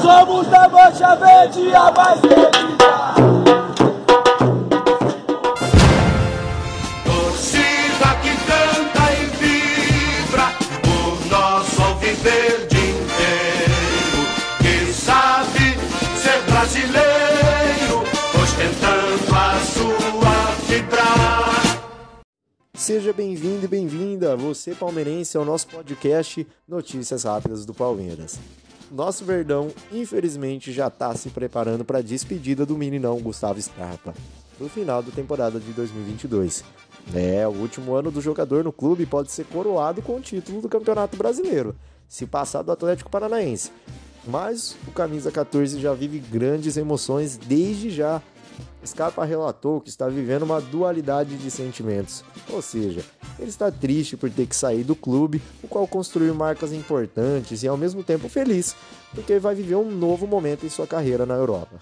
Somos da Mancha Verde, a mais Torcida que canta e vibra por nosso alviverde inteiro, que sabe ser brasileiro. Seja bem-vindo e bem-vinda, você palmeirense, ao nosso podcast Notícias Rápidas do Palmeiras. Nosso Verdão, infelizmente, já está se preparando para a despedida do meninão Gustavo Scarpa, no final da temporada de 2022. É, o último ano do jogador no clube pode ser coroado com o título do Campeonato Brasileiro, se passar do Atlético Paranaense. Mas o camisa 14 já vive grandes emoções desde já Scarpa relatou que está vivendo uma dualidade de sentimentos, ou seja, ele está triste por ter que sair do clube, o qual construiu marcas importantes e ao mesmo tempo feliz, porque vai viver um novo momento em sua carreira na Europa.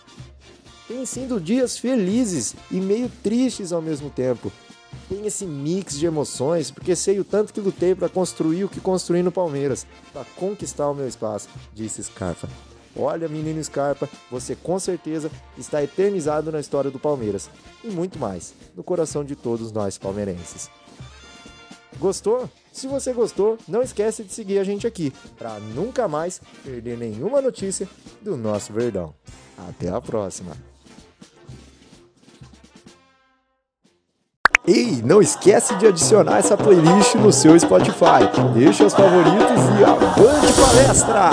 Tem sido dias felizes e meio tristes ao mesmo tempo. Tem esse mix de emoções, porque sei o tanto que lutei para construir o que construí no Palmeiras, para conquistar o meu espaço, disse Scarpa. Olha, menino Scarpa, você com certeza está eternizado na história do Palmeiras e muito mais no coração de todos nós palmeirenses. Gostou? Se você gostou, não esquece de seguir a gente aqui para nunca mais perder nenhuma notícia do nosso Verdão. Até a próxima. Ei, não esquece de adicionar essa playlist no seu Spotify. Deixe os favoritos e avante palestra!